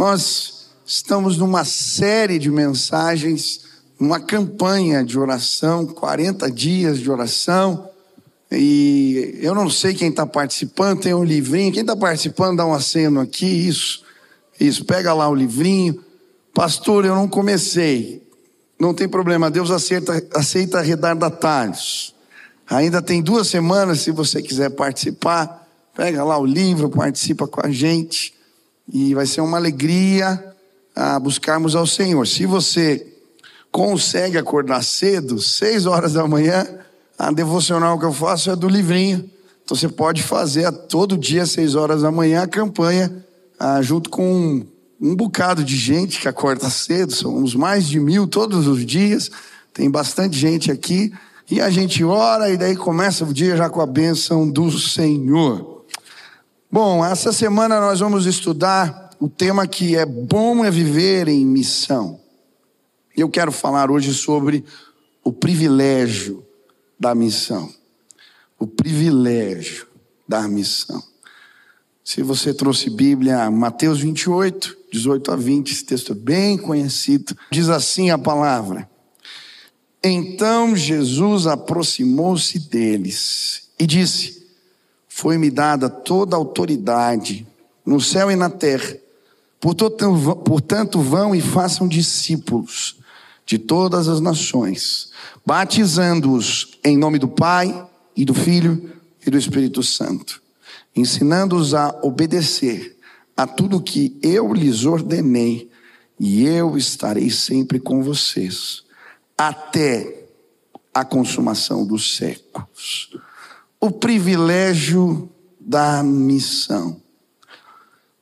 Nós estamos numa série de mensagens, uma campanha de oração, 40 dias de oração. E eu não sei quem está participando, tem um livrinho. Quem está participando, dá um aceno aqui, isso. Isso, pega lá o livrinho. Pastor, eu não comecei. Não tem problema, Deus aceita, aceita retardatários. Ainda tem duas semanas, se você quiser participar. Pega lá o livro, participa com a gente. E vai ser uma alegria a ah, buscarmos ao Senhor. Se você consegue acordar cedo, seis horas da manhã, a devocional que eu faço é do livrinho. Então você pode fazer todo dia, seis horas da manhã, a campanha, ah, junto com um, um bocado de gente que acorda cedo, somos mais de mil todos os dias, tem bastante gente aqui, e a gente ora e daí começa o dia já com a bênção do Senhor. Bom, essa semana nós vamos estudar o tema que é bom é viver em missão. Eu quero falar hoje sobre o privilégio da missão. O privilégio da missão. Se você trouxe Bíblia, Mateus 28, 18 a 20, esse texto é bem conhecido. Diz assim a palavra: Então Jesus aproximou-se deles e disse: foi-me dada toda a autoridade no céu e na terra. Portanto, vão e façam discípulos de todas as nações, batizando-os em nome do Pai e do Filho e do Espírito Santo, ensinando-os a obedecer a tudo que eu lhes ordenei, e eu estarei sempre com vocês, até a consumação dos séculos o privilégio da missão.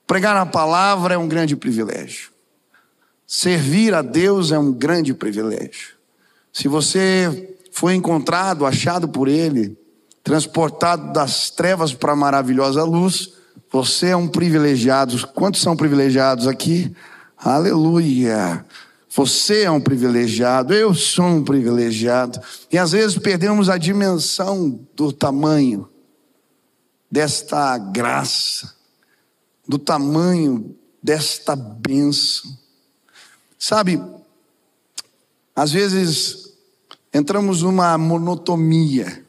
Pregar a palavra é um grande privilégio. Servir a Deus é um grande privilégio. Se você foi encontrado, achado por Ele, transportado das trevas para a maravilhosa luz, você é um privilegiado. Quantos são privilegiados aqui? Aleluia. Você é um privilegiado, eu sou um privilegiado. E às vezes perdemos a dimensão do tamanho desta graça, do tamanho desta bênção. Sabe, às vezes entramos numa monotonia.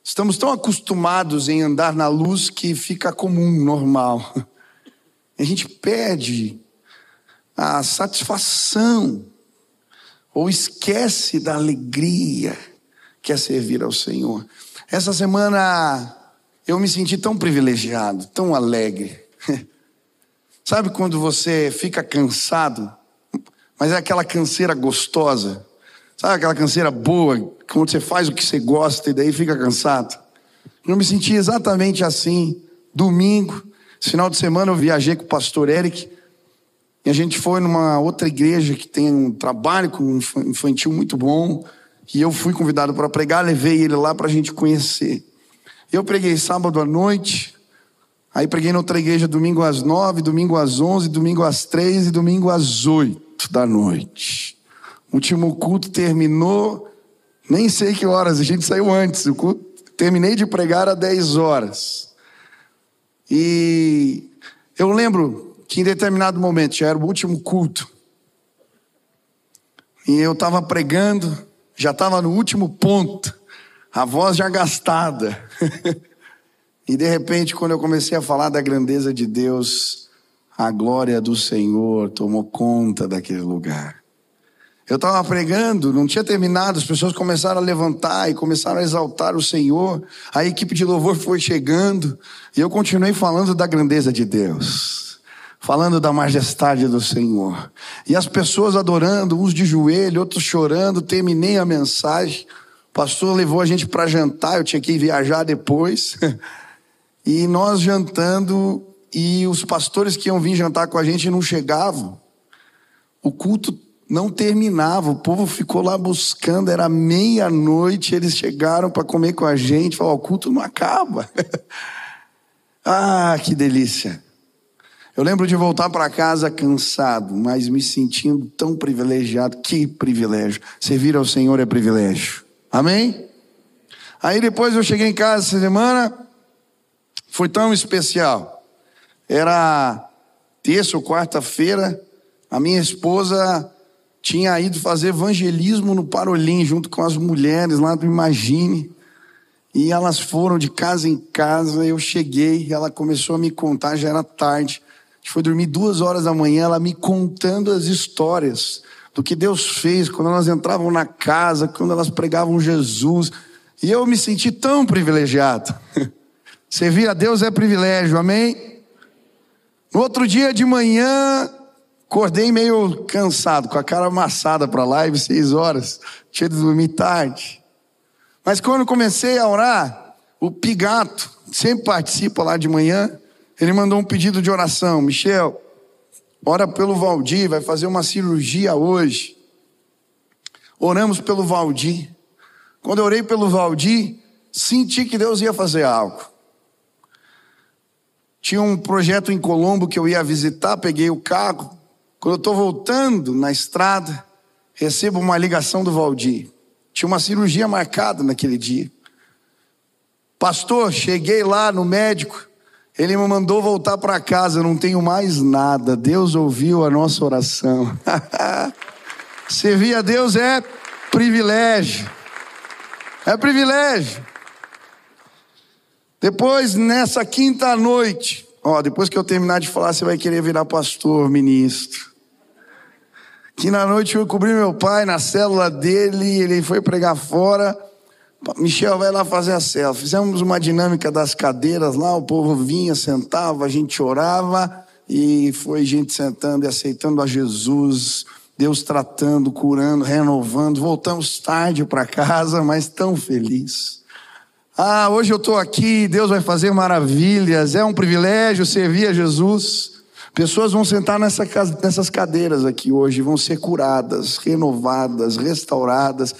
Estamos tão acostumados em andar na luz que fica comum, normal. A gente perde a satisfação, ou esquece da alegria que é servir ao Senhor. Essa semana eu me senti tão privilegiado, tão alegre. Sabe quando você fica cansado, mas é aquela canseira gostosa? Sabe aquela canseira boa, quando você faz o que você gosta e daí fica cansado? Eu me senti exatamente assim. Domingo, final de semana, eu viajei com o pastor Eric e a gente foi numa outra igreja que tem um trabalho com infantil muito bom. E eu fui convidado para pregar, levei ele lá para a gente conhecer. Eu preguei sábado à noite, aí preguei na outra igreja domingo às nove, domingo às onze, domingo às três e domingo às oito da noite. O último culto terminou, nem sei que horas, a gente saiu antes. O culto, terminei de pregar às dez horas. E eu lembro que em determinado momento, já era o último culto, e eu estava pregando, já estava no último ponto, a voz já gastada. e de repente, quando eu comecei a falar da grandeza de Deus, a glória do Senhor tomou conta daquele lugar. Eu estava pregando, não tinha terminado, as pessoas começaram a levantar e começaram a exaltar o Senhor. A equipe de louvor foi chegando e eu continuei falando da grandeza de Deus falando da majestade do Senhor. E as pessoas adorando, uns de joelho, outros chorando. Terminei a mensagem. O pastor levou a gente para jantar, eu tinha que viajar depois. E nós jantando, e os pastores que iam vir jantar com a gente não chegavam. O culto não terminava, o povo ficou lá buscando, era meia-noite, eles chegaram para comer com a gente, falaram: o culto não acaba. ah, que delícia. Eu lembro de voltar para casa cansado, mas me sentindo tão privilegiado. Que privilégio. Servir ao Senhor é privilégio. Amém? Aí depois eu cheguei em casa essa semana, foi tão especial. Era terça ou quarta-feira, a minha esposa tinha ido fazer evangelismo no Parolim, junto com as mulheres lá do Imagine. E elas foram de casa em casa, eu cheguei, ela começou a me contar, já era tarde. Gente foi dormir duas horas da manhã, ela me contando as histórias do que Deus fez quando elas entravam na casa, quando elas pregavam Jesus. E eu me senti tão privilegiado. Servir a Deus é privilégio, amém? No outro dia de manhã, acordei meio cansado, com a cara amassada para a live, seis horas, tinha de dormir tarde. Mas quando comecei a orar, o Pigato, sempre participa lá de manhã, ele mandou um pedido de oração. Michel, ora pelo Valdir, vai fazer uma cirurgia hoje. Oramos pelo Valdir. Quando eu orei pelo Valdir, senti que Deus ia fazer algo. Tinha um projeto em Colombo que eu ia visitar, peguei o carro. Quando eu estou voltando na estrada, recebo uma ligação do Valdir. Tinha uma cirurgia marcada naquele dia. Pastor, cheguei lá no médico, ele me mandou voltar para casa, não tenho mais nada. Deus ouviu a nossa oração. Servir a Deus é privilégio. É privilégio. Depois, nessa quinta noite, ó, depois que eu terminar de falar, você vai querer virar pastor, ministro. Que na noite eu cobri meu pai na célula dele, ele foi pregar fora. Michel vai lá fazer a célula. Fizemos uma dinâmica das cadeiras lá, o povo vinha, sentava, a gente orava e foi gente sentando e aceitando a Jesus. Deus tratando, curando, renovando. Voltamos tarde para casa, mas tão feliz. Ah, hoje eu estou aqui, Deus vai fazer maravilhas, é um privilégio servir a Jesus. Pessoas vão sentar nessa, nessas cadeiras aqui hoje, vão ser curadas, renovadas, restauradas.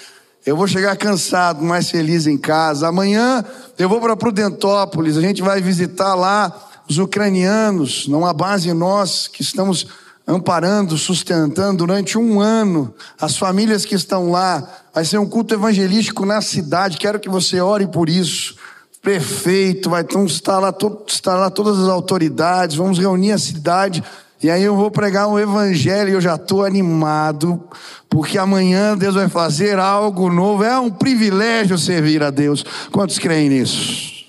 Eu vou chegar cansado, mais feliz em casa. Amanhã eu vou para Prudentópolis, a gente vai visitar lá os ucranianos, numa base nós que estamos amparando, sustentando durante um ano as famílias que estão lá. Vai ser um culto evangelístico na cidade. Quero que você ore por isso. Prefeito, vai estar lá, estar lá todas as autoridades. Vamos reunir a cidade. E aí eu vou pregar um evangelho e eu já estou animado, porque amanhã Deus vai fazer algo novo. É um privilégio servir a Deus. Quantos creem nisso?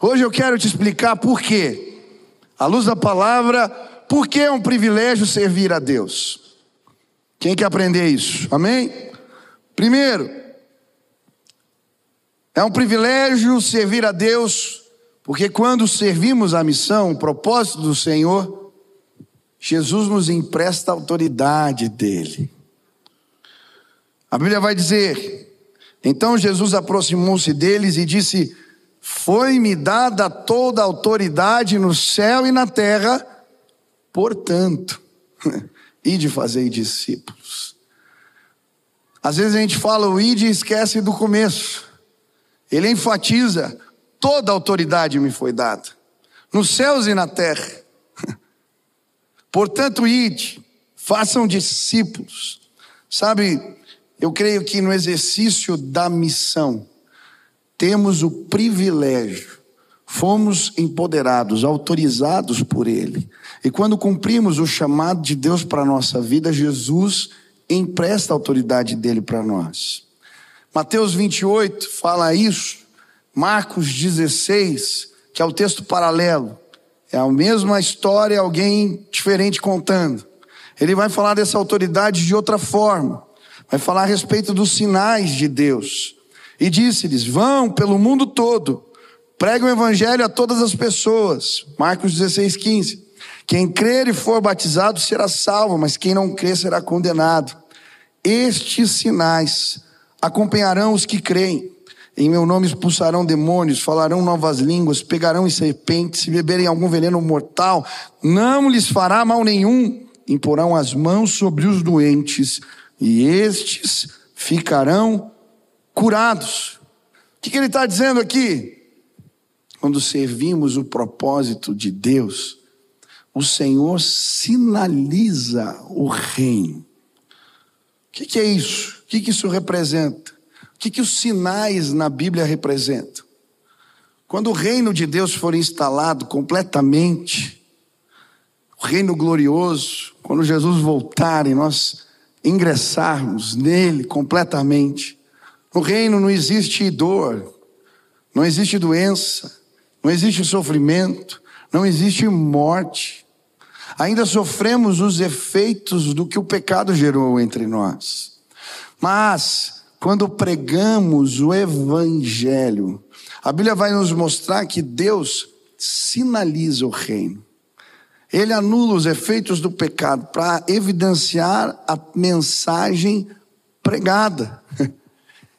Hoje eu quero te explicar por quê. À luz da palavra, por que é um privilégio servir a Deus? Quem quer aprender isso? Amém? Primeiro, é um privilégio servir a Deus, porque quando servimos a missão, o propósito do Senhor, Jesus nos empresta a autoridade dele. A Bíblia vai dizer: então Jesus aproximou-se deles e disse: Foi-me dada toda a autoridade no céu e na terra. Portanto, ide fazer discípulos. Às vezes a gente fala o ide e esquece do começo. Ele enfatiza: toda autoridade me foi dada, nos céus e na terra. Portanto, ide, façam discípulos. Sabe, eu creio que no exercício da missão, temos o privilégio, fomos empoderados, autorizados por Ele e quando cumprimos o chamado de Deus para a nossa vida, Jesus empresta a autoridade dele para nós. Mateus 28 fala isso, Marcos 16, que é o texto paralelo, é a mesma história, alguém diferente contando. Ele vai falar dessa autoridade de outra forma, vai falar a respeito dos sinais de Deus. E disse-lhes: Vão pelo mundo todo, preguem o evangelho a todas as pessoas. Marcos 16, 15. Quem crer e for batizado será salvo, mas quem não crer será condenado. Estes sinais acompanharão os que creem. Em meu nome expulsarão demônios, falarão novas línguas, pegarão em serpentes, se beberem algum veneno mortal, não lhes fará mal nenhum. Imporão as mãos sobre os doentes e estes ficarão curados. O que, que ele está dizendo aqui? Quando servimos o propósito de Deus, o Senhor sinaliza o reino. O que, que é isso? O que, que isso representa? O que, que os sinais na Bíblia representam? Quando o reino de Deus for instalado completamente, o reino glorioso, quando Jesus voltar e nós ingressarmos nele completamente. No reino não existe dor, não existe doença, não existe sofrimento, não existe morte. Ainda sofremos os efeitos do que o pecado gerou entre nós. Mas, quando pregamos o Evangelho, a Bíblia vai nos mostrar que Deus sinaliza o reino. Ele anula os efeitos do pecado para evidenciar a mensagem pregada.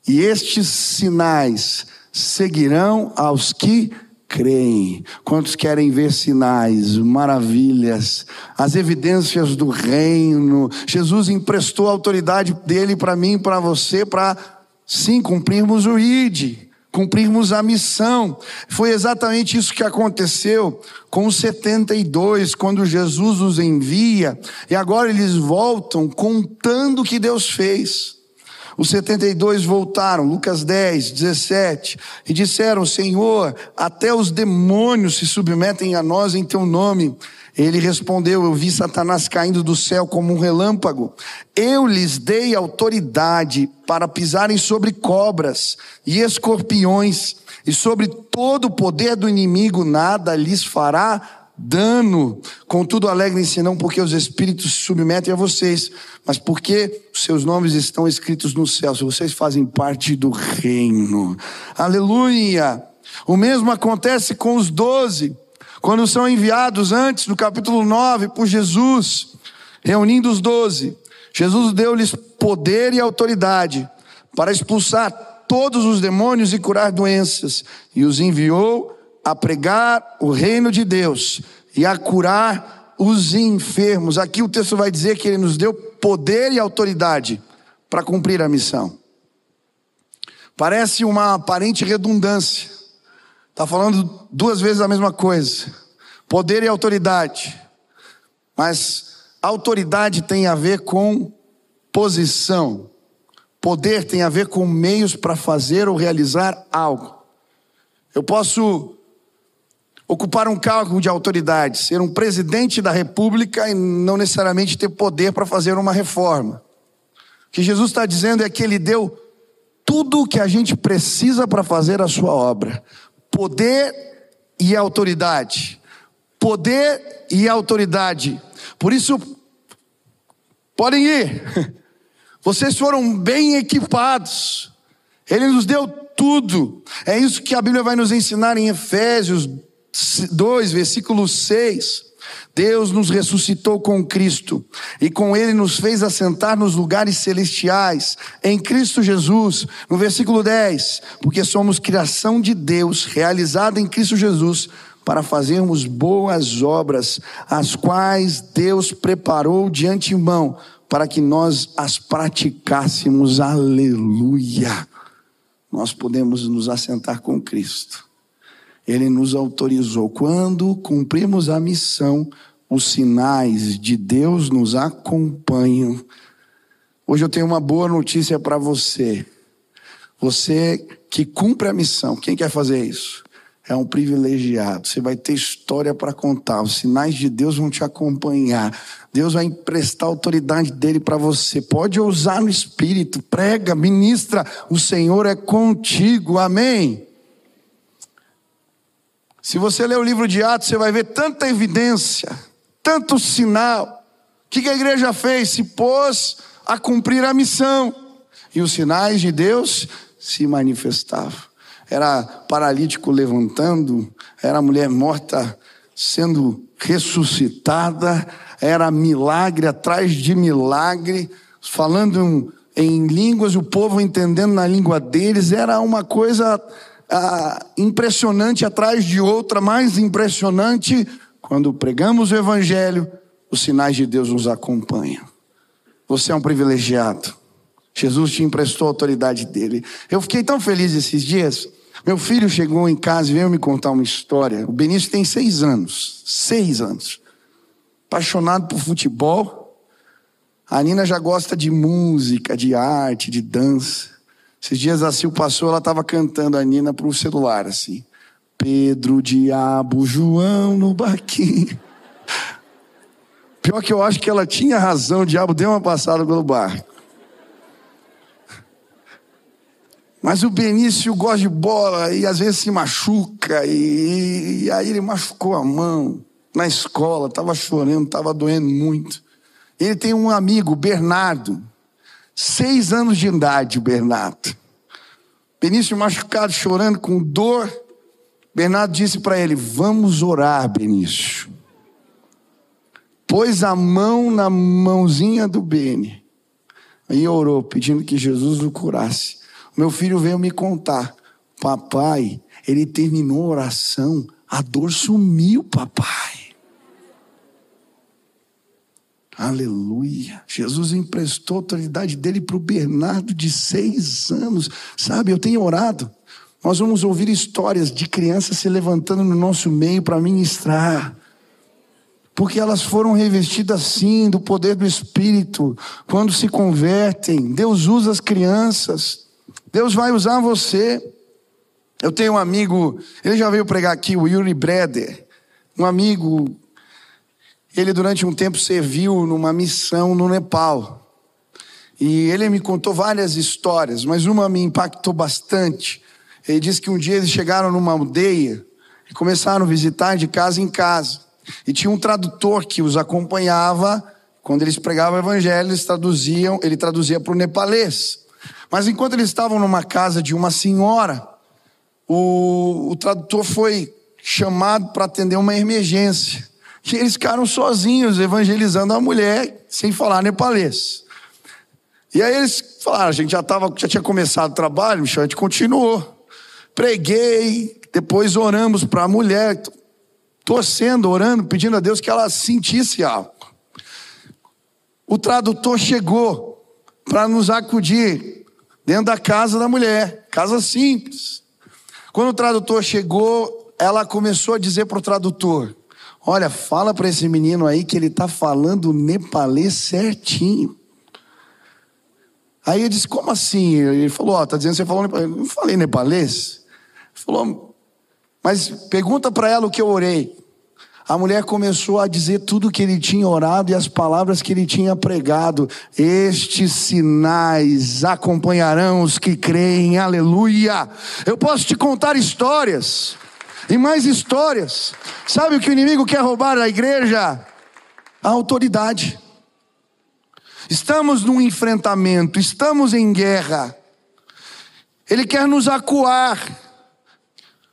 E estes sinais seguirão aos que creem. Quantos querem ver sinais, maravilhas, as evidências do reino? Jesus emprestou a autoridade dele para mim para você para sim cumprirmos o ID cumprirmos a missão. Foi exatamente isso que aconteceu com os 72, quando Jesus os envia, e agora eles voltam contando o que Deus fez. Os 72 voltaram, Lucas 10, 17, e disseram: Senhor, até os demônios se submetem a nós em teu nome. Ele respondeu: Eu vi Satanás caindo do céu como um relâmpago. Eu lhes dei autoridade para pisarem sobre cobras e escorpiões, e sobre todo o poder do inimigo nada lhes fará dano. Contudo, alegrem-se não porque os espíritos se submetem a vocês, mas porque seus nomes estão escritos no céu. Se vocês fazem parte do reino. Aleluia! O mesmo acontece com os doze. Quando são enviados antes, no capítulo 9, por Jesus, reunindo os doze, Jesus deu-lhes poder e autoridade para expulsar todos os demônios e curar doenças, e os enviou a pregar o reino de Deus e a curar os enfermos. Aqui o texto vai dizer que ele nos deu poder e autoridade para cumprir a missão. Parece uma aparente redundância. Está falando duas vezes a mesma coisa: poder e autoridade. Mas autoridade tem a ver com posição, poder tem a ver com meios para fazer ou realizar algo. Eu posso ocupar um cargo de autoridade, ser um presidente da república e não necessariamente ter poder para fazer uma reforma. O que Jesus está dizendo é que Ele deu tudo o que a gente precisa para fazer a sua obra poder e autoridade. Poder e autoridade. Por isso, podem ir. Vocês foram bem equipados. Ele nos deu tudo. É isso que a Bíblia vai nos ensinar em Efésios 2, versículo 6. Deus nos ressuscitou com Cristo e com Ele nos fez assentar nos lugares celestiais, em Cristo Jesus, no versículo 10, porque somos criação de Deus, realizada em Cristo Jesus, para fazermos boas obras, as quais Deus preparou de antemão, para que nós as praticássemos. Aleluia! Nós podemos nos assentar com Cristo. Ele nos autorizou. Quando cumprimos a missão, os sinais de Deus nos acompanham. Hoje eu tenho uma boa notícia para você. Você que cumpre a missão, quem quer fazer isso? É um privilegiado. Você vai ter história para contar. Os sinais de Deus vão te acompanhar. Deus vai emprestar a autoridade dele para você. Pode ousar no espírito, prega, ministra. O Senhor é contigo. Amém. Se você ler o livro de Atos, você vai ver tanta evidência tanto sinal. O que a igreja fez? Se pôs a cumprir a missão. E os sinais de Deus se manifestavam. Era paralítico levantando, era mulher morta sendo ressuscitada, era milagre atrás de milagre, falando em línguas, o povo entendendo na língua deles, era uma coisa ah, impressionante atrás de outra, mais impressionante quando pregamos o Evangelho, os sinais de Deus nos acompanham. Você é um privilegiado. Jesus te emprestou a autoridade dele. Eu fiquei tão feliz esses dias. Meu filho chegou em casa e veio me contar uma história. O Benício tem seis anos. Seis anos. Apaixonado por futebol. A Nina já gosta de música, de arte, de dança. Esses dias a Sil passou, ela estava cantando a Nina para o celular, assim. Pedro, Diabo, João no barquinho. Pior que eu acho que ela tinha razão, o diabo deu uma passada pelo barco. Mas o Benício gosta de bola e às vezes se machuca, e, e aí ele machucou a mão na escola, estava chorando, estava doendo muito. Ele tem um amigo, Bernardo, seis anos de idade, o Bernardo. Benício machucado, chorando com dor. Bernardo disse para ele: Vamos orar, Benício. Pôs a mão na mãozinha do Beni. Aí orou, pedindo que Jesus o curasse. Meu filho veio me contar: Papai, ele terminou a oração, a dor sumiu, papai. Aleluia. Jesus emprestou a autoridade dele para o Bernardo de seis anos. Sabe, eu tenho orado. Nós vamos ouvir histórias de crianças se levantando no nosso meio para ministrar. Porque elas foram revestidas sim do poder do Espírito. Quando se convertem, Deus usa as crianças. Deus vai usar você. Eu tenho um amigo, ele já veio pregar aqui, o Yuri Breder. Um amigo ele, durante um tempo, serviu numa missão no Nepal. E ele me contou várias histórias, mas uma me impactou bastante. Ele disse que um dia eles chegaram numa aldeia e começaram a visitar de casa em casa. E tinha um tradutor que os acompanhava. Quando eles pregavam o evangelho, eles traduziam, ele traduzia para o nepalês. Mas enquanto eles estavam numa casa de uma senhora, o, o tradutor foi chamado para atender uma emergência que eles ficaram sozinhos evangelizando a mulher, sem falar nepalês. E aí eles falaram, a gente já, tava, já tinha começado o trabalho, Michel, a gente continuou. Preguei, depois oramos para a mulher, torcendo, orando, pedindo a Deus que ela sentisse algo. O tradutor chegou para nos acudir dentro da casa da mulher, casa simples. Quando o tradutor chegou, ela começou a dizer para o tradutor: Olha, fala para esse menino aí que ele está falando nepalês certinho. Aí eu disse, como assim? Ele falou, ó, oh, tá dizendo que você falou nepalês. Eu não falei nepalês. Ele falou, mas pergunta para ela o que eu orei. A mulher começou a dizer tudo que ele tinha orado e as palavras que ele tinha pregado. Estes sinais acompanharão os que creem, aleluia. Eu posso te contar histórias e mais histórias. Sabe o que o inimigo quer roubar da igreja? A autoridade. Estamos num enfrentamento, estamos em guerra. Ele quer nos acuar.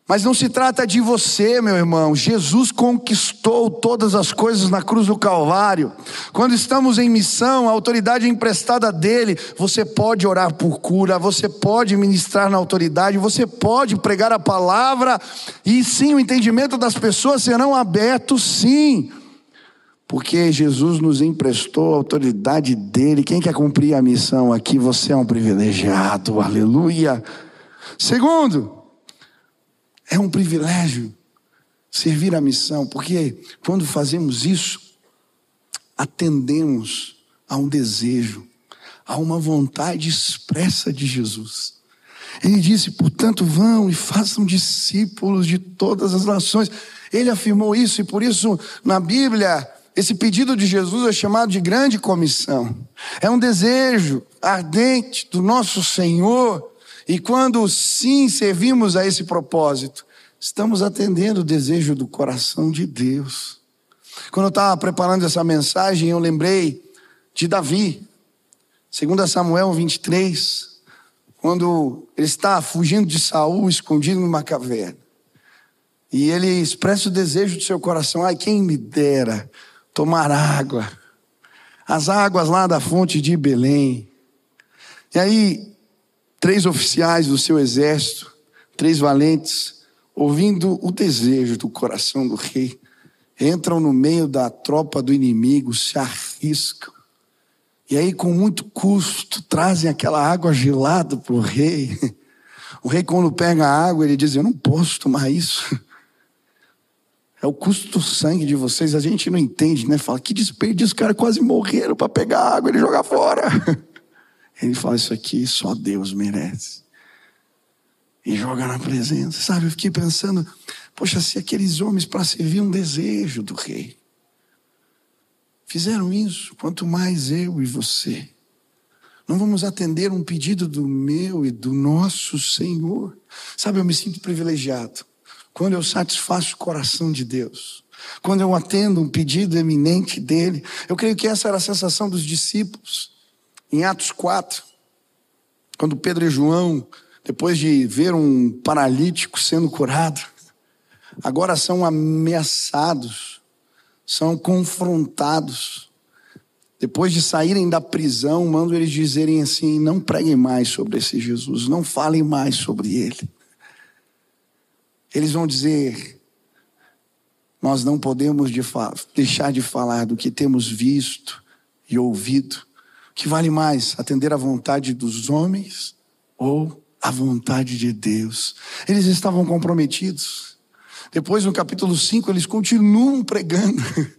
Mas não se trata de você, meu irmão. Jesus conquistou todas as coisas na cruz do Calvário. Quando estamos em missão, a autoridade é emprestada dele. Você pode orar por cura, você pode ministrar na autoridade, você pode pregar a palavra, e sim, o entendimento das pessoas serão abertos, sim. Porque Jesus nos emprestou a autoridade dele. Quem quer cumprir a missão aqui, você é um privilegiado. Aleluia. Segundo, é um privilégio servir a missão, porque quando fazemos isso, atendemos a um desejo, a uma vontade expressa de Jesus. Ele disse: portanto, vão e façam discípulos de todas as nações. Ele afirmou isso, e por isso, na Bíblia, esse pedido de Jesus é chamado de grande comissão. É um desejo ardente do nosso Senhor e quando sim servimos a esse propósito, estamos atendendo o desejo do coração de Deus. Quando eu estava preparando essa mensagem, eu lembrei de Davi, 2 Samuel 23, quando ele está fugindo de Saul, escondido numa caverna. E ele expressa o desejo do seu coração: ai, quem me dera tomar água, as águas lá da fonte de Belém. E aí, três oficiais do seu exército, três valentes, ouvindo o desejo do coração do rei, entram no meio da tropa do inimigo, se arriscam. E aí, com muito custo, trazem aquela água gelada para o rei. O rei, quando pega a água, ele diz: Eu não posso tomar isso. É o custo do sangue de vocês. A gente não entende, né? Fala: Que desperdício, os caras quase morreram para pegar a água e jogar fora. Ele fala: Isso aqui só Deus merece. E joga na presença. Sabe, eu fiquei pensando: Poxa, se aqueles homens para servir um desejo do rei. fizeram isso, quanto mais eu e você. Não vamos atender um pedido do meu e do nosso Senhor. Sabe, eu me sinto privilegiado quando eu satisfaço o coração de Deus, quando eu atendo um pedido eminente dele. Eu creio que essa era a sensação dos discípulos. Em Atos 4, quando Pedro e João, depois de ver um paralítico sendo curado, agora são ameaçados, são confrontados. Depois de saírem da prisão, mando eles dizerem assim: não preguem mais sobre esse Jesus, não falem mais sobre ele. Eles vão dizer: nós não podemos de deixar de falar do que temos visto e ouvido. Que vale mais, atender à vontade dos homens ou à vontade de Deus? Eles estavam comprometidos. Depois, no capítulo 5, eles continuam pregando.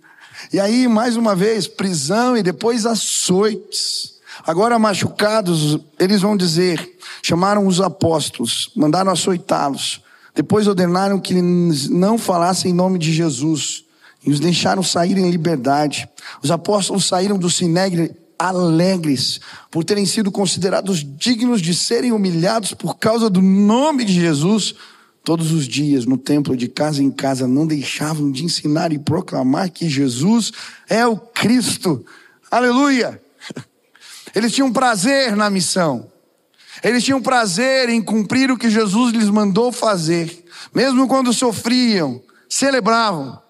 E aí, mais uma vez, prisão e depois açoites. Agora, machucados, eles vão dizer: chamaram os apóstolos, mandaram açoitá-los. Depois ordenaram que não falassem em nome de Jesus e os deixaram sair em liberdade. Os apóstolos saíram do Sinegre alegres por terem sido considerados dignos de serem humilhados por causa do nome de Jesus. Todos os dias, no templo, de casa em casa, não deixavam de ensinar e proclamar que Jesus é o Cristo. Aleluia! Eles tinham prazer na missão. Eles tinham prazer em cumprir o que Jesus lhes mandou fazer. Mesmo quando sofriam, celebravam.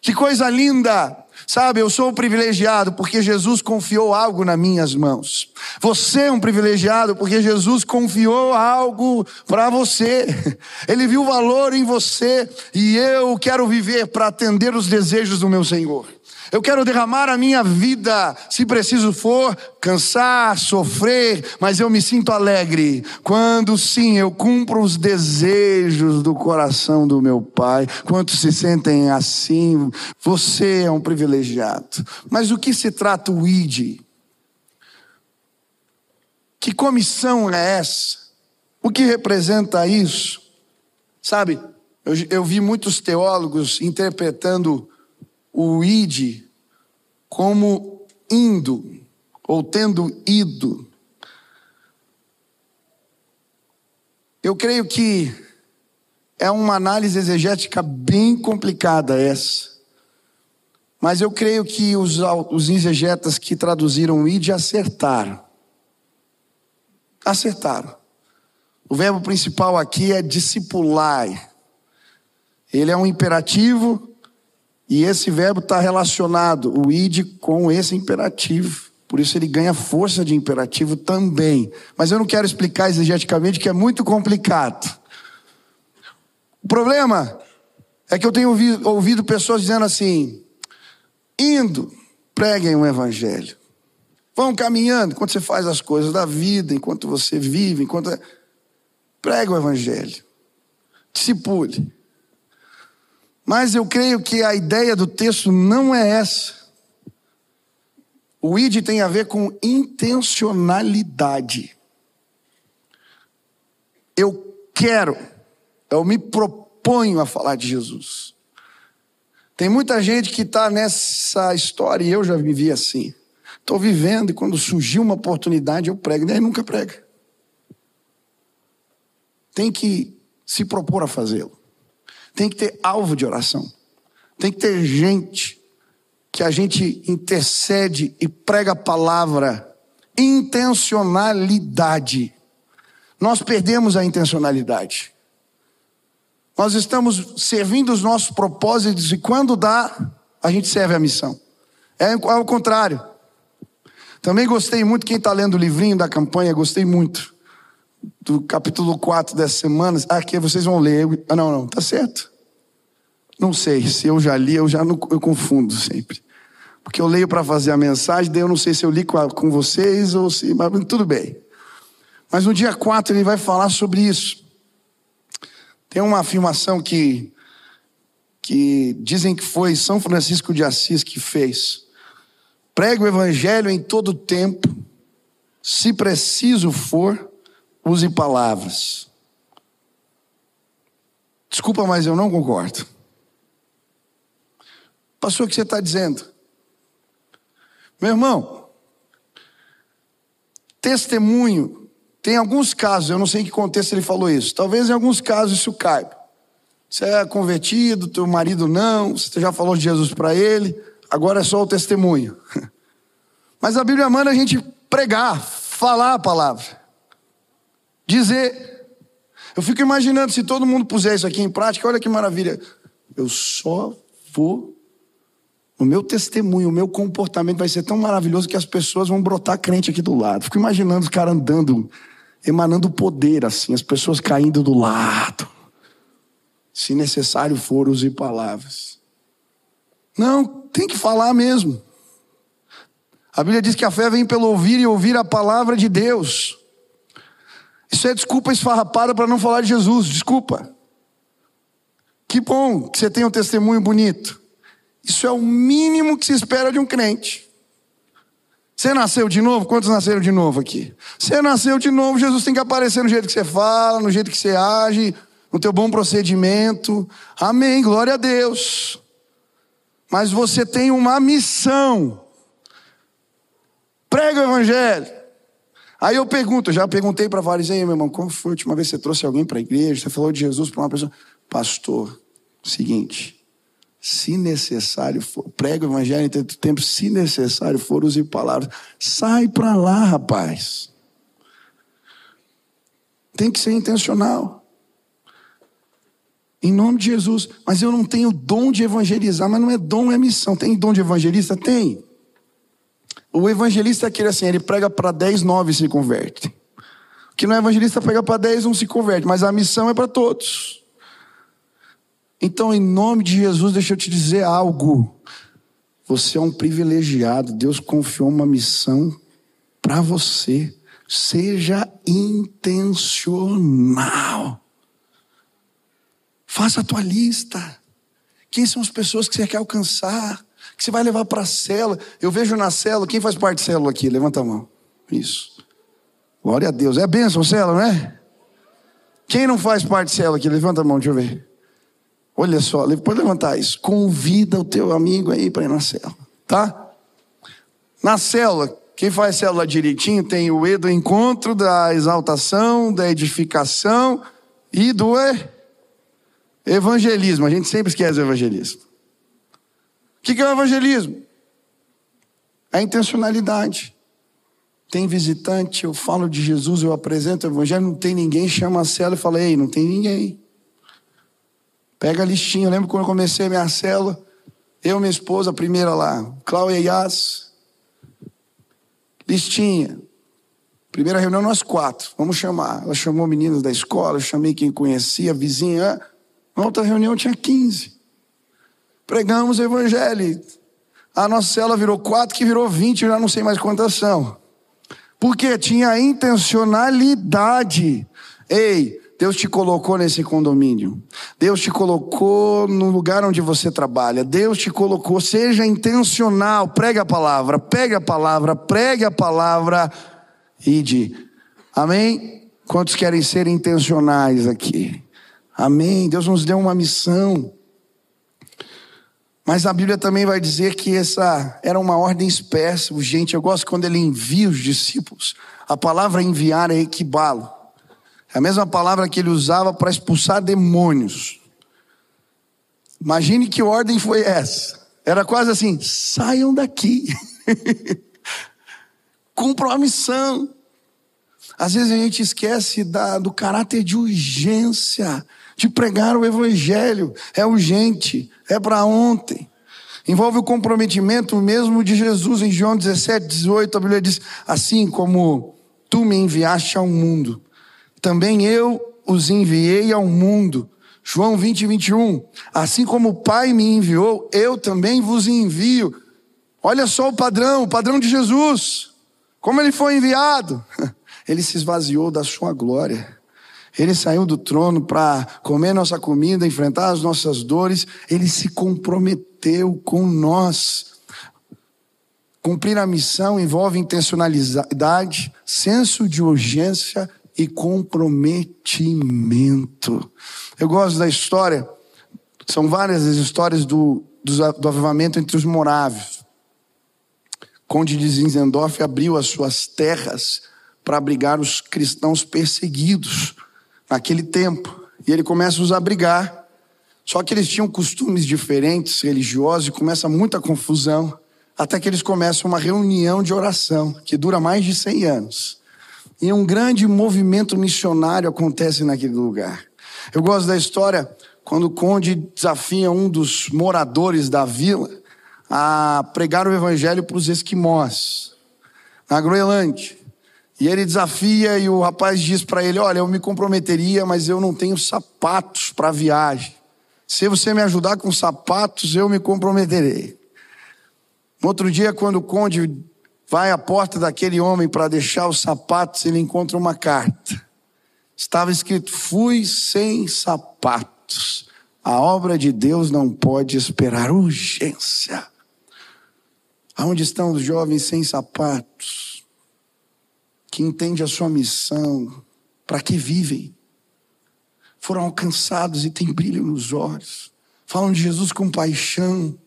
Que coisa linda! Sabe, eu sou um privilegiado porque Jesus confiou algo nas minhas mãos. Você é um privilegiado porque Jesus confiou algo para você. Ele viu valor em você e eu quero viver para atender os desejos do meu Senhor. Eu quero derramar a minha vida, se preciso for, cansar, sofrer, mas eu me sinto alegre quando sim eu cumpro os desejos do coração do meu Pai. Quantos se sentem assim? Você é um privilegiado. Mas o que se trata o ID? Que comissão é essa? O que representa isso? Sabe, eu, eu vi muitos teólogos interpretando o id como indo ou tendo ido. Eu creio que é uma análise exegética bem complicada essa. Mas eu creio que os, os exegetas que traduziram o id acertaram. Acertaram. O verbo principal aqui é discipular. Ele é um imperativo e esse verbo está relacionado, o id, com esse imperativo. Por isso ele ganha força de imperativo também. Mas eu não quero explicar exegeticamente, que é muito complicado. O problema é que eu tenho ouvido, pessoas dizendo assim: indo, preguem o evangelho. Vão caminhando enquanto você faz as coisas da vida, enquanto você vive, enquanto. Prega o evangelho. Discipule. Mas eu creio que a ideia do texto não é essa. O id tem a ver com intencionalidade. Eu quero, eu me proponho a falar de Jesus. Tem muita gente que está nessa história e eu já vivi assim. Estou vivendo e quando surgiu uma oportunidade eu prego, daí nunca prega. Tem que se propor a fazê-lo. Tem que ter alvo de oração. Tem que ter gente que a gente intercede e prega a palavra. Intencionalidade. Nós perdemos a intencionalidade. Nós estamos servindo os nossos propósitos e quando dá, a gente serve a missão. É ao contrário. Também gostei muito, quem está lendo o livrinho da campanha, gostei muito do capítulo 4 dessa semana. Ah, aqui vocês vão ler. Ah, não, não, tá certo. Não sei, se eu já li, eu já não, eu confundo sempre. Porque eu leio para fazer a mensagem, daí eu não sei se eu li com, a, com vocês ou se. Mas tudo bem. Mas no dia 4 ele vai falar sobre isso. Tem uma afirmação que, que dizem que foi São Francisco de Assis que fez. Prega o evangelho em todo tempo, se preciso for, use palavras. Desculpa, mas eu não concordo. Pastor, o que você está dizendo? Meu irmão, testemunho, tem alguns casos, eu não sei em que contexto ele falou isso, talvez em alguns casos isso caiba. Você é convertido, teu marido não, você já falou de Jesus para ele, agora é só o testemunho. Mas a Bíblia manda a gente pregar, falar a palavra, dizer. Eu fico imaginando se todo mundo puser isso aqui em prática, olha que maravilha. Eu só vou. O meu testemunho, o meu comportamento vai ser tão maravilhoso que as pessoas vão brotar crente aqui do lado. Fico imaginando os caras andando, emanando poder assim, as pessoas caindo do lado. Se necessário for, use palavras. Não, tem que falar mesmo. A Bíblia diz que a fé vem pelo ouvir e ouvir a palavra de Deus. Isso é desculpa esfarrapada para não falar de Jesus, desculpa. Que bom que você tem um testemunho bonito. Isso é o mínimo que se espera de um crente. Você nasceu de novo? Quantos nasceram de novo aqui? Você nasceu de novo, Jesus tem que aparecer no jeito que você fala, no jeito que você age, no teu bom procedimento. Amém, glória a Deus. Mas você tem uma missão. Prega o evangelho. Aí eu pergunto, já perguntei para vários aí, meu irmão, qual foi a última vez que você trouxe alguém para a igreja? Você falou de Jesus para uma pessoa. Pastor, seguinte, se necessário for, prega o evangelho em tanto tempo, se necessário for, use palavras. Sai para lá, rapaz. Tem que ser intencional. Em nome de Jesus. Mas eu não tenho dom de evangelizar, mas não é dom, é missão. Tem dom de evangelista? Tem. O evangelista é aquele assim, ele prega para 10, 9 se converte. O que não é evangelista prega para 10, não se converte, mas a missão é para todos. Então, em nome de Jesus, deixa eu te dizer algo. Você é um privilegiado. Deus confiou uma missão para você. Seja intencional. Faça a tua lista. Quem são as pessoas que você quer alcançar? Que você vai levar para a cela? Eu vejo na cela, quem faz parte de célula aqui? Levanta a mão. Isso. Glória a Deus. É bênção célula, não é? Quem não faz parte de célula aqui? Levanta a mão, deixa eu ver. Olha só, pode levantar isso. Convida o teu amigo aí para ir na célula, tá? Na célula, quem faz célula direitinho tem o E do encontro, da exaltação, da edificação e do Evangelismo, a gente sempre esquece o evangelismo. O que é o evangelismo? A intencionalidade. Tem visitante, eu falo de Jesus, eu apresento o evangelho, não tem ninguém, chama a cela e fala, ei, não tem ninguém. Pega a listinha, eu lembro quando eu comecei a minha cela, eu minha esposa, a primeira lá, Cláudia Yas, listinha. Primeira reunião, nós quatro, vamos chamar. Ela chamou meninas da escola, eu chamei quem conhecia, vizinha, na outra reunião tinha 15. Pregamos o evangelho. A nossa cela virou quatro, que virou 20, eu já não sei mais quantas são. Porque tinha intencionalidade. Ei, Deus te colocou nesse condomínio. Deus te colocou no lugar onde você trabalha. Deus te colocou. Seja intencional. Pregue a palavra, pregue a palavra, pregue a palavra. Ide. Amém? Quantos querem ser intencionais aqui? Amém. Deus nos deu uma missão. Mas a Bíblia também vai dizer que essa era uma ordem espécie, urgente. Eu gosto quando ele envia os discípulos. A palavra enviar é equibalo. É a mesma palavra que ele usava para expulsar demônios. Imagine que ordem foi essa. Era quase assim: saiam daqui. Cumpram a missão. Às vezes a gente esquece da, do caráter de urgência de pregar o Evangelho. É urgente, é para ontem. Envolve o comprometimento mesmo de Jesus em João 17, 18. A Bíblia diz: Assim como tu me enviaste ao mundo, também eu os enviei ao mundo. João 20, 21. Assim como o Pai me enviou, eu também vos envio. Olha só o padrão, o padrão de Jesus. Como ele foi enviado. Ele se esvaziou da sua glória ele saiu do trono para comer nossa comida, enfrentar as nossas dores. Ele se comprometeu com nós. Cumprir a missão envolve intencionalidade, senso de urgência e comprometimento. Eu gosto da história, são várias as histórias do, do, do avivamento entre os morávios. Conde de Zinzendorf abriu as suas terras para abrigar os cristãos perseguidos naquele tempo. E ele começa a os abrigar. Só que eles tinham costumes diferentes, religiosos, e começa muita confusão, até que eles começam uma reunião de oração, que dura mais de 100 anos. E um grande movimento missionário acontece naquele lugar. Eu gosto da história quando o conde desafia um dos moradores da vila a pregar o evangelho para os esquimós, na Groenlândia. E ele desafia e o rapaz diz para ele: Olha, eu me comprometeria, mas eu não tenho sapatos para viagem. Se você me ajudar com sapatos, eu me comprometerei. No outro dia, quando o conde vai à porta daquele homem para deixar os sapatos, ele encontra uma carta. Estava escrito: Fui sem sapatos. A obra de Deus não pode esperar urgência. Aonde estão os jovens sem sapatos? Que entendem a sua missão, para que vivem? Foram alcançados e têm brilho nos olhos. Falam de Jesus com paixão,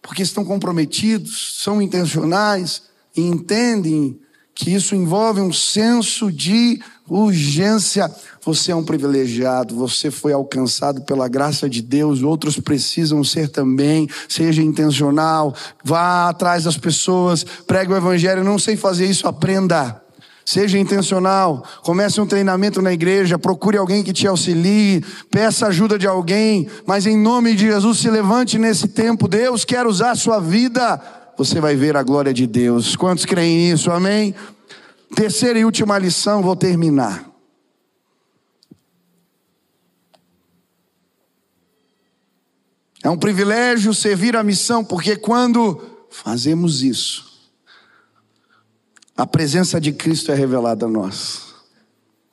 porque estão comprometidos, são intencionais e entendem que isso envolve um senso de urgência. Você é um privilegiado, você foi alcançado pela graça de Deus, outros precisam ser também. Seja intencional, vá atrás das pessoas, pregue o evangelho. Não sei fazer isso, aprenda. Seja intencional, comece um treinamento na igreja, procure alguém que te auxilie, peça ajuda de alguém, mas em nome de Jesus se levante nesse tempo. Deus quer usar a sua vida, você vai ver a glória de Deus. Quantos creem nisso? Amém? Terceira e última lição, vou terminar. É um privilégio servir a missão, porque quando fazemos isso, a presença de Cristo é revelada a nós.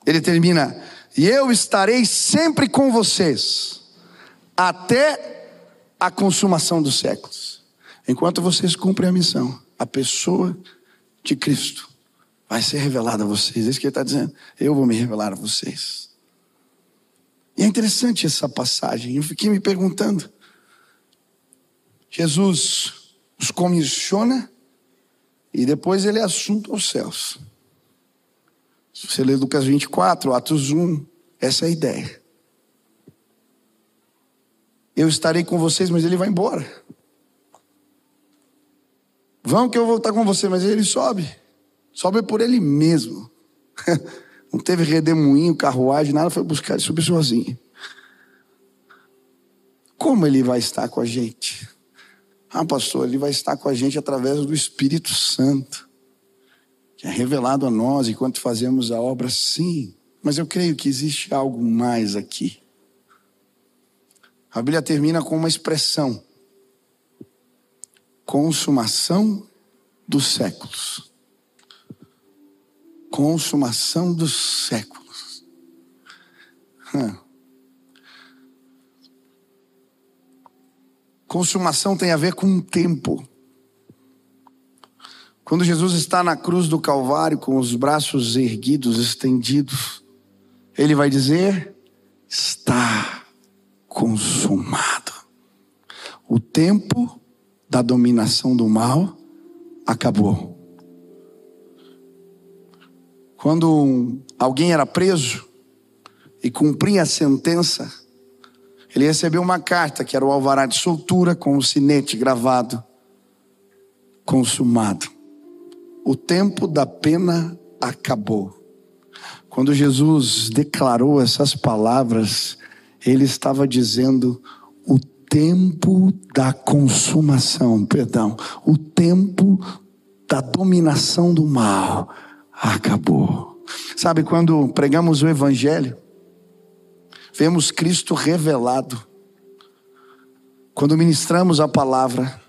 Ele termina: E eu estarei sempre com vocês, até a consumação dos séculos. Enquanto vocês cumprem a missão, a pessoa de Cristo vai ser revelada a vocês. É isso que ele está dizendo. Eu vou me revelar a vocês. E é interessante essa passagem. Eu fiquei me perguntando: Jesus os comissiona e depois ele é assunto aos céus. Se você ler Lucas 24, Atos 1, essa é a ideia. Eu estarei com vocês, mas ele vai embora. Vão que eu vou estar com você, mas ele sobe. Sobe por ele mesmo. Não teve redemoinho, carruagem, nada, foi buscar, ele subiu sozinho. Como ele vai estar com a gente? Ah, pastor, ele vai estar com a gente através do Espírito Santo, que é revelado a nós enquanto fazemos a obra, sim. Mas eu creio que existe algo mais aqui. A Bíblia termina com uma expressão: consumação dos séculos. Consumação dos séculos. Hum. Consumação tem a ver com tempo. Quando Jesus está na cruz do Calvário com os braços erguidos, estendidos, ele vai dizer: está consumado. O tempo da dominação do mal acabou. Quando alguém era preso e cumpria a sentença, ele recebeu uma carta que era o alvará de soltura com o sinete gravado, consumado. O tempo da pena acabou. Quando Jesus declarou essas palavras, ele estava dizendo o tempo da consumação, perdão, o tempo da dominação do mal acabou. Sabe quando pregamos o evangelho, vemos Cristo revelado. Quando ministramos a palavra,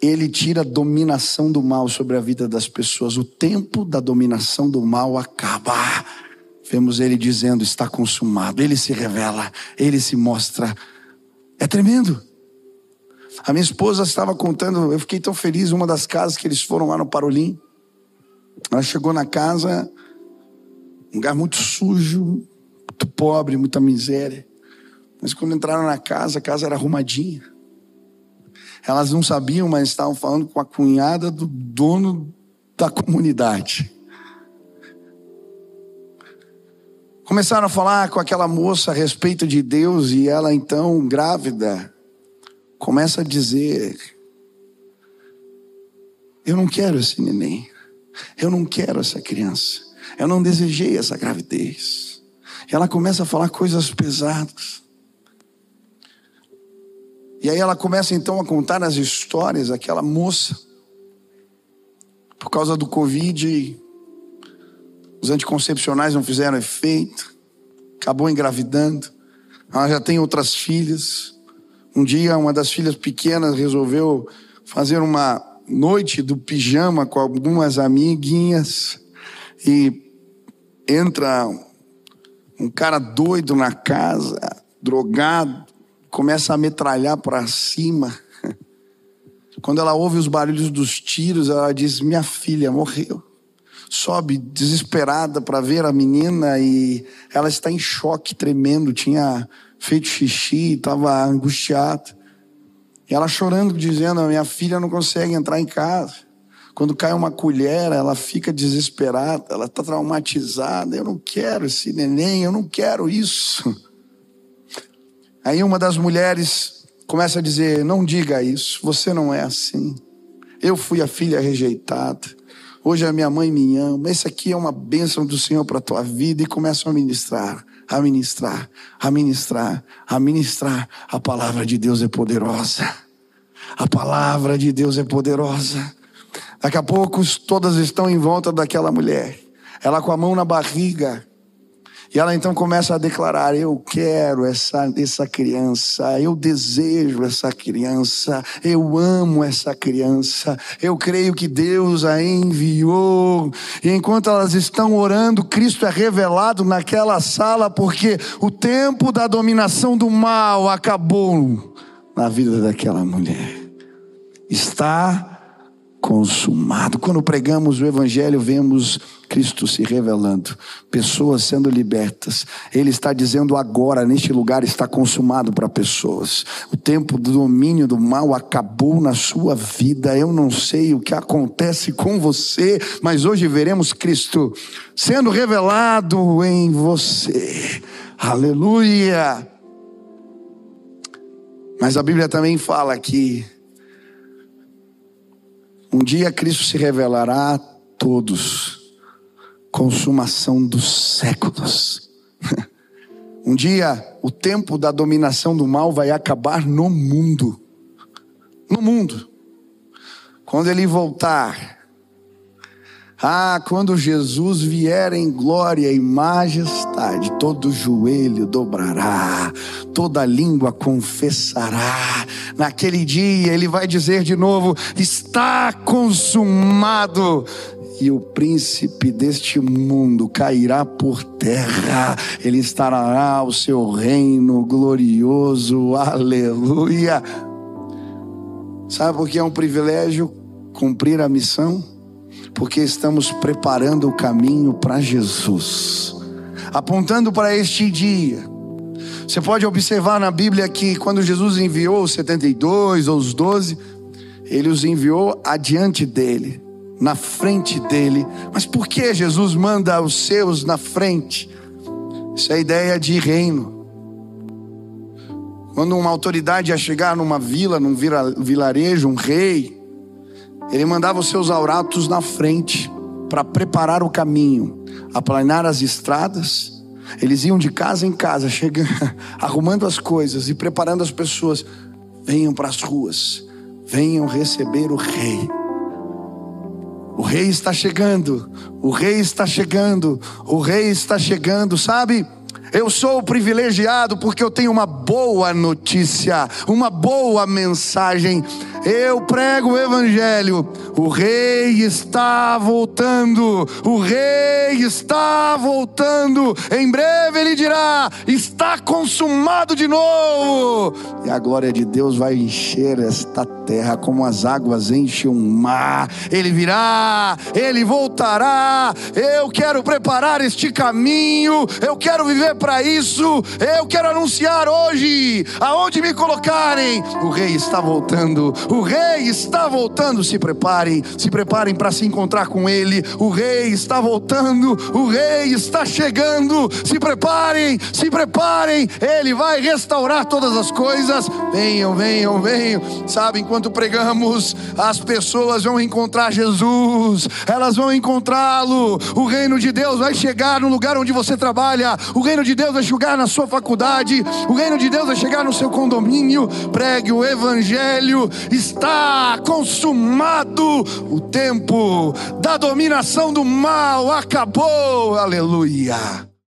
ele tira a dominação do mal sobre a vida das pessoas. O tempo da dominação do mal acaba. Vemos ele dizendo: está consumado. Ele se revela, ele se mostra. É tremendo. A minha esposa estava contando, eu fiquei tão feliz, uma das casas que eles foram lá no Parolim. Ela chegou na casa, um lugar muito sujo, muito pobre, muita miséria. Mas quando entraram na casa, a casa era arrumadinha. Elas não sabiam, mas estavam falando com a cunhada do dono da comunidade. Começaram a falar com aquela moça a respeito de Deus e ela então, grávida, começa a dizer: Eu não quero esse neném, eu não quero essa criança, eu não desejei essa gravidez. Ela começa a falar coisas pesadas. E aí ela começa então a contar as histórias daquela moça. Por causa do Covid, os anticoncepcionais não fizeram efeito, acabou engravidando. Ela já tem outras filhas. Um dia, uma das filhas pequenas resolveu fazer uma noite do pijama com algumas amiguinhas e entra um cara doido na casa, drogado, começa a metralhar para cima. Quando ela ouve os barulhos dos tiros, ela diz: Minha filha morreu sobe desesperada para ver a menina e ela está em choque, tremendo, tinha feito xixi, estava angustiada. E ela chorando, dizendo: Minha filha não consegue entrar em casa. Quando cai uma colher, ela fica desesperada, ela está traumatizada. Eu não quero esse neném, eu não quero isso. Aí uma das mulheres começa a dizer: Não diga isso, você não é assim. Eu fui a filha rejeitada. Hoje a minha mãe me ama. Esse aqui é uma bênção do Senhor para a tua vida. E começam a ministrar, a ministrar, a ministrar, a ministrar. A palavra de Deus é poderosa. A palavra de Deus é poderosa. Daqui a pouco todas estão em volta daquela mulher. Ela com a mão na barriga, e ela então começa a declarar: Eu quero essa, essa criança, eu desejo essa criança, eu amo essa criança, eu creio que Deus a enviou. E enquanto elas estão orando, Cristo é revelado naquela sala, porque o tempo da dominação do mal acabou na vida daquela mulher. Está consumado. Quando pregamos o Evangelho, vemos Cristo se revelando, pessoas sendo libertas. Ele está dizendo agora, neste lugar está consumado para pessoas. O tempo do domínio do mal acabou na sua vida. Eu não sei o que acontece com você, mas hoje veremos Cristo sendo revelado em você. Aleluia! Mas a Bíblia também fala que um dia Cristo se revelará a todos, consumação dos séculos. Um dia o tempo da dominação do mal vai acabar no mundo. No mundo. Quando ele voltar, ah, quando Jesus vier em glória e majestade, todo joelho dobrará, toda língua confessará. Naquele dia ele vai dizer de novo: está consumado. E o príncipe deste mundo cairá por terra, ele estará o seu reino glorioso, aleluia. Sabe por que é um privilégio cumprir a missão? porque estamos preparando o caminho para Jesus, apontando para este dia. Você pode observar na Bíblia que quando Jesus enviou os 72 ou os 12, ele os enviou adiante dele, na frente dele. Mas por que Jesus manda os seus na frente? Isso é a ideia de reino. Quando uma autoridade ia chegar numa vila, num vilarejo, um rei, ele mandava os seus auratos na frente para preparar o caminho, aplanar as estradas. Eles iam de casa em casa, chegando, arrumando as coisas e preparando as pessoas. Venham para as ruas, venham receber o rei. O rei está chegando, o rei está chegando, o rei está chegando, sabe? Eu sou privilegiado porque eu tenho uma boa notícia, uma boa mensagem. Eu prego o Evangelho. O Rei está voltando. O Rei está voltando. Em breve ele dirá: Está consumado de novo. E a glória de Deus vai encher esta terra como as águas enchem o mar. Ele virá, ele voltará. Eu quero preparar este caminho. Eu quero viver para isso. Eu quero anunciar hoje, aonde me colocarem, o Rei está voltando O rei está voltando. Se preparem, se preparem para se encontrar com ele. O rei está voltando. O rei está chegando. Se preparem, se preparem. Ele vai restaurar todas as coisas. Venham, venham, venham. Sabe, enquanto pregamos, as pessoas vão encontrar Jesus. Elas vão encontrá-lo. O reino de Deus vai chegar no lugar onde você trabalha. O reino de Deus vai chegar na sua faculdade. O reino de Deus vai chegar no seu condomínio. Pregue o evangelho. Está consumado o tempo da dominação do mal. Acabou. Aleluia.